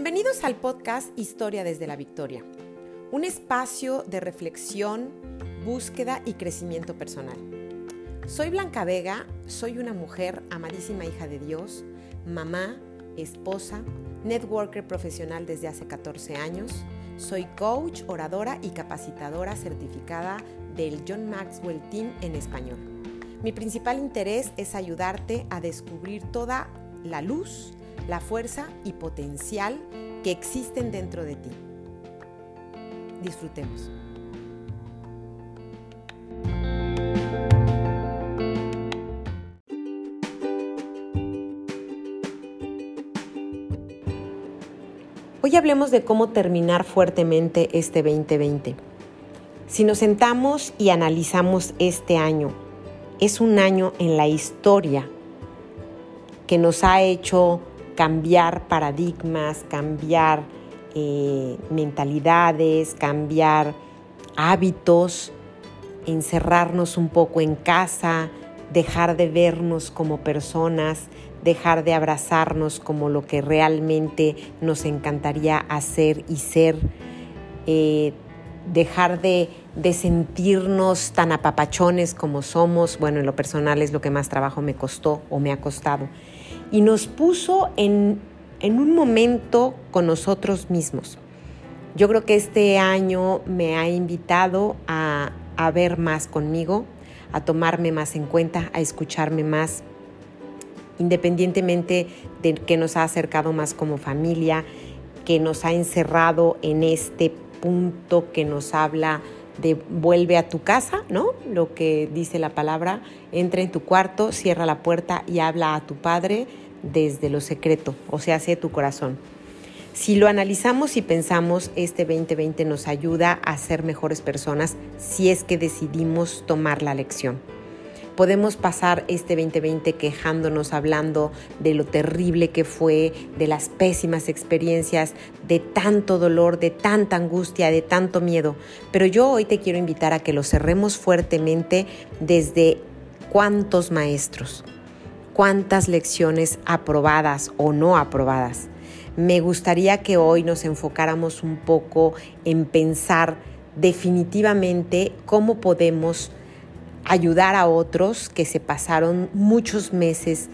Bienvenidos al podcast Historia desde la Victoria, un espacio de reflexión, búsqueda y crecimiento personal. Soy Blanca Vega, soy una mujer amadísima hija de Dios, mamá, esposa, networker profesional desde hace 14 años, soy coach, oradora y capacitadora certificada del John Maxwell Team en español. Mi principal interés es ayudarte a descubrir toda la luz, la fuerza y potencial que existen dentro de ti. Disfrutemos. Hoy hablemos de cómo terminar fuertemente este 2020. Si nos sentamos y analizamos este año, es un año en la historia que nos ha hecho cambiar paradigmas, cambiar eh, mentalidades, cambiar hábitos, encerrarnos un poco en casa, dejar de vernos como personas, dejar de abrazarnos como lo que realmente nos encantaría hacer y ser, eh, dejar de, de, sentirnos tan apapachones como somos. Bueno, en lo personal es lo que más trabajo me costó o me ha costado y nos puso en, un momento con nosotros mismos. Yo creo que este año me ha invitado a, a ver más conmigo, a tomarme más en cuenta, a escucharme más, independientemente de que nos ha acercado más como familia, que nos ha encerrado en este punto que nos habla de vuelve a tu casa, ¿no? Lo que dice la palabra, entra en tu cuarto, cierra la puerta y habla a tu padre desde lo secreto, o sea, hacia tu corazón. Si lo analizamos y pensamos, este 2020 nos ayuda a ser mejores personas si es que decidimos tomar la lección. Podemos pasar este 2020 quejándonos, hablando de lo terrible que fue, de las pésimas experiencias, de tanto dolor, de tanta angustia, de tanto miedo. Pero yo hoy te quiero invitar a que lo cerremos fuertemente desde cuántos maestros, cuántas lecciones aprobadas o no aprobadas. Me gustaría que hoy nos enfocáramos un poco en pensar definitivamente cómo podemos ayudar a otros que se pasaron muchos meses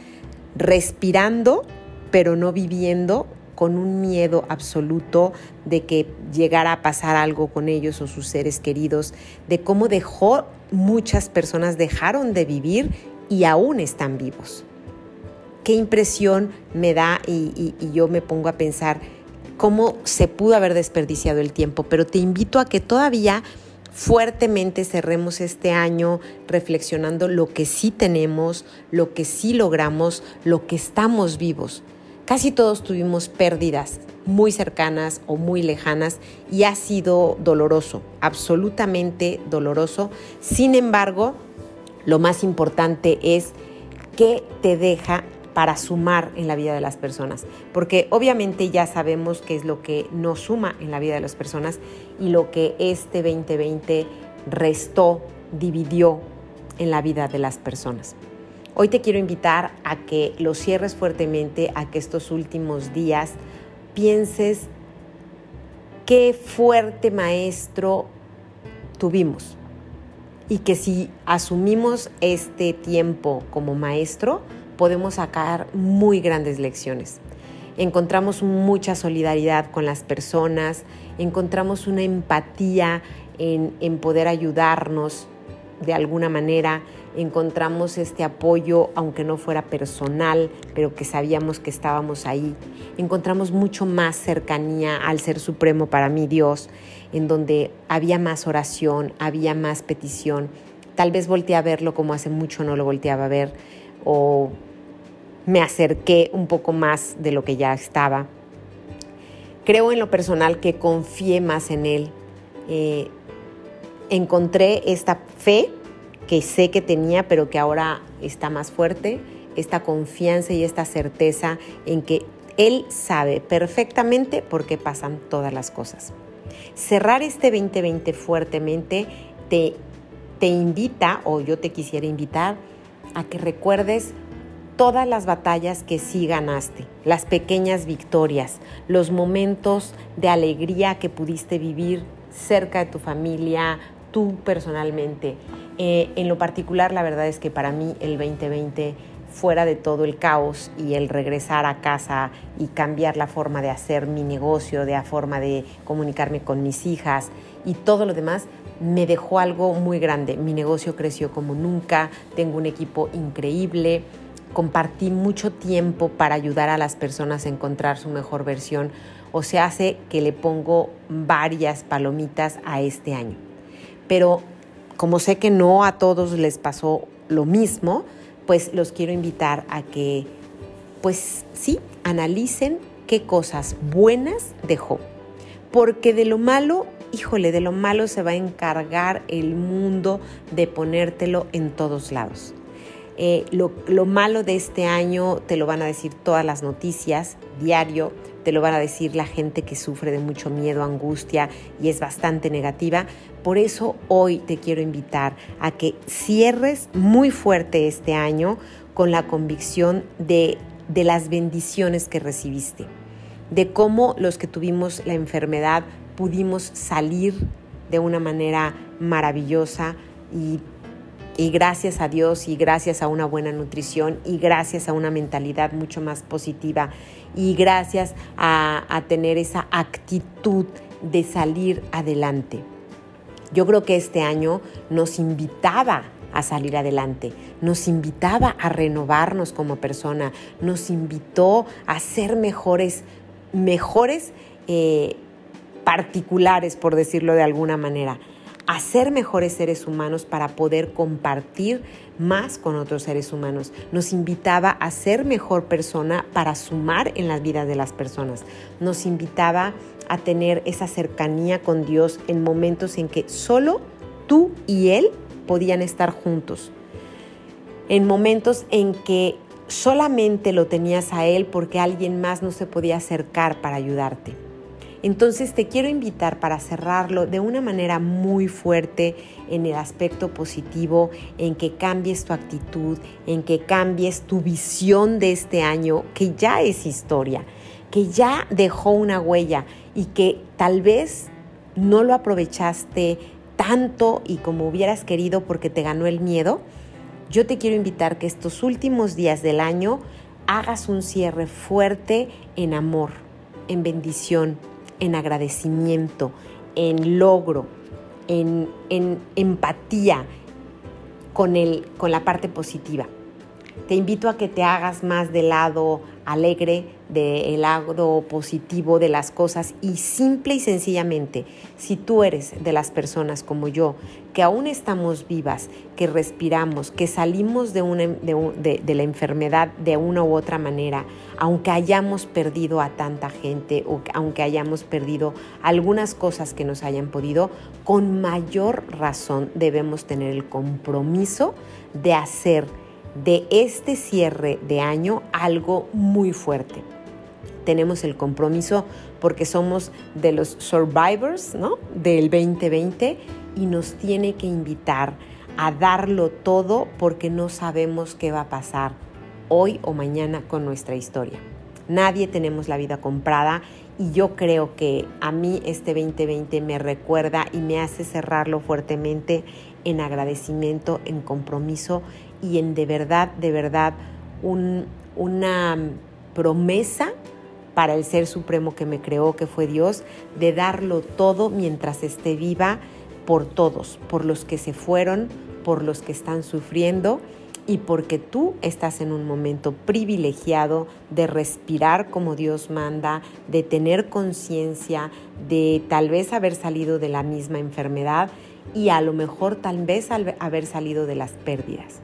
respirando, pero no viviendo con un miedo absoluto de que llegara a pasar algo con ellos o sus seres queridos, de cómo dejó muchas personas dejaron de vivir y aún están vivos. Qué impresión me da y, y yo me pongo a pensar cómo se pudo haber desperdiciado el tiempo, pero te invito a que todavía fuertemente cerremos este año reflexionando lo que sí tenemos, lo que sí logramos, lo que estamos vivos. Casi todos tuvimos pérdidas muy cercanas o muy lejanas y ha sido doloroso, absolutamente doloroso. Sin embargo, lo más importante es qué te deja para sumar en la vida de las personas, porque obviamente ya sabemos qué es lo que nos suma en la vida de las personas y lo que este 2020 restó, dividió en la vida de las personas. Hoy te quiero invitar a que lo cierres fuertemente, a que estos últimos días pienses qué fuerte maestro tuvimos y que si asumimos este tiempo como maestro, podemos sacar muy grandes lecciones. Encontramos mucha solidaridad con las personas, encontramos una empatía en, poder ayudarnos de alguna manera, encontramos este apoyo, aunque no fuera personal, pero que sabíamos que estábamos ahí. Encontramos mucho más cercanía al Ser Supremo para mí, Dios, en donde había más oración, había más petición. Tal vez volteé a verlo como hace mucho no lo volteaba a ver, o me acerqué un poco más de lo que ya estaba. Creo en lo personal que confié más en Él. Eh, encontré esta fe que sé que tenía, pero que ahora está más fuerte, esta confianza y esta certeza en que Él sabe perfectamente por qué pasan todas las cosas. Cerrar este 2020 fuertemente te, te invita, o yo te quisiera invitar, a que recuerdes todas las batallas que sí ganaste, las pequeñas victorias, los momentos de alegría que pudiste vivir cerca de tu familia, tú personalmente. Eh, en lo particular, la verdad es que para mí el 2020 fuera de todo el caos y el regresar a casa y cambiar la forma de hacer mi negocio, de la forma de comunicarme con mis hijas y todo lo demás, me dejó algo muy grande. Mi negocio creció como nunca, tengo un equipo increíble, compartí mucho tiempo para ayudar a las personas a encontrar su mejor versión, o se hace que le pongo varias palomitas a este año. Pero como sé que no a todos les pasó lo mismo, pues los quiero invitar a que, pues sí, analicen qué cosas buenas dejó. Porque de lo malo, híjole, de lo malo se va a encargar el mundo de ponértelo en todos lados. Eh, lo, lo malo de este año te lo van a decir todas las noticias, diario, te lo van a decir la gente que sufre de mucho miedo, angustia y es bastante negativa. Por eso hoy te quiero invitar a que cierres muy fuerte este año con la convicción de, de las bendiciones que recibiste, de cómo los que tuvimos la enfermedad pudimos salir de una manera maravillosa y gracias a Dios y gracias a una buena nutrición y gracias a una mentalidad mucho más positiva y gracias a, tener esa actitud de salir adelante. Yo creo que este año nos invitaba a salir adelante, nos invitaba a renovarnos como persona, nos invitó a ser mejores, mejores eh, particulares, por decirlo de alguna manera a ser mejores seres humanos para poder compartir más con otros seres humanos. Nos invitaba a ser mejor persona para sumar en la vida de las personas. Nos invitaba a tener esa cercanía con Dios en momentos en que solo tú y Él podían estar juntos. En momentos en que solamente lo tenías a Él porque alguien más no se podía acercar para ayudarte. Entonces te quiero invitar para cerrarlo de una manera muy fuerte en el aspecto positivo, en que cambies tu actitud, en que cambies tu visión de este año, que ya es historia, que ya dejó una huella y que tal vez no lo aprovechaste tanto y como hubieras querido porque te ganó el miedo. Yo te quiero invitar que estos últimos días del año hagas un cierre fuerte en amor, en bendición, en agradecimiento, en logro, en, empatía con, el, con la parte positiva. Te invito a que te hagas más del lado alegre, del lado positivo de las cosas y simple y sencillamente, si tú eres de las personas como yo, que aún estamos vivas, que respiramos, que salimos de, una, de, de la enfermedad de una u otra manera, aunque hayamos perdido a tanta gente o aunque hayamos perdido algunas cosas que nos hayan podido, con mayor razón debemos tener el compromiso de hacer de este cierre de año algo muy fuerte. Tenemos el compromiso porque somos de los survivors ¿no? del 2020 y nos tiene que invitar a darlo todo porque no sabemos qué va a pasar hoy o mañana con nuestra historia. Nadie tenemos la vida comprada y yo creo que a mí este 2020 me recuerda y me hace cerrarlo fuertemente en agradecimiento, en compromiso y en de verdad, de verdad, una promesa para el Ser Supremo que me creó, que fue Dios, de darlo todo mientras esté viva por todos, por los que se fueron, por los que están sufriendo y porque tú estás en un momento privilegiado de respirar como Dios manda, de tener conciencia, de tal vez haber salido de la misma enfermedad y a lo mejor tal vez haber salido de las pérdidas.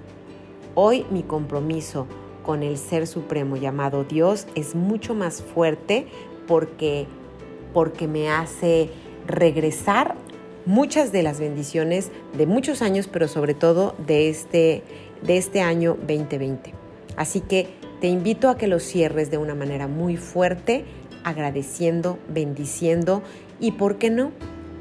Hoy mi compromiso con el Ser Supremo llamado Dios es mucho más fuerte porque, porque me hace regresar muchas de las bendiciones de muchos años, pero sobre todo de este, de este año 2020. Así que te invito a que lo cierres de una manera muy fuerte, agradeciendo, bendiciendo y, ¿por qué no?,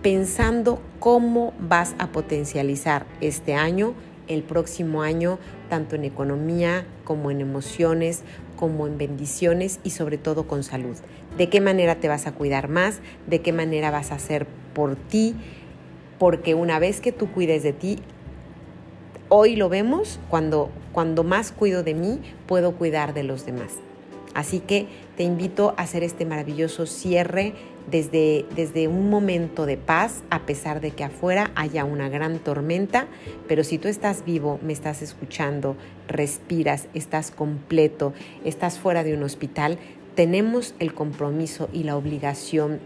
pensando cómo vas a potencializar este año el próximo año, tanto en economía como en emociones, como en bendiciones y sobre todo con salud. ¿De qué manera te vas a cuidar más? ¿De qué manera vas a hacer por ti? Porque una vez que tú cuides de ti, hoy lo vemos, cuando, cuando más cuido de mí, puedo cuidar de los demás. Así que te invito a hacer este maravilloso cierre desde, desde un momento de paz, a pesar de que afuera haya una gran tormenta, pero si tú estás vivo, me estás escuchando, respiras, estás completo, estás fuera de un hospital, tenemos el compromiso y la obligación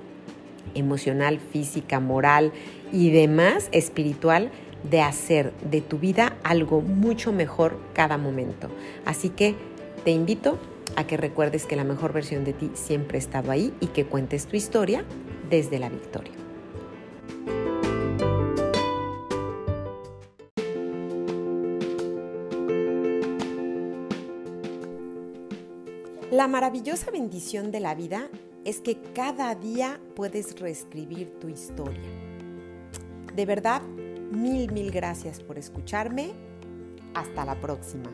emocional, física, moral y demás, espiritual, de hacer de tu vida algo mucho mejor cada momento. Así que te invito a que recuerdes que la mejor versión de ti siempre ha estado ahí y que cuentes tu historia desde la victoria. La maravillosa bendición de la vida es que cada día puedes reescribir tu historia. De verdad, mil, mil gracias por escucharme. Hasta la próxima.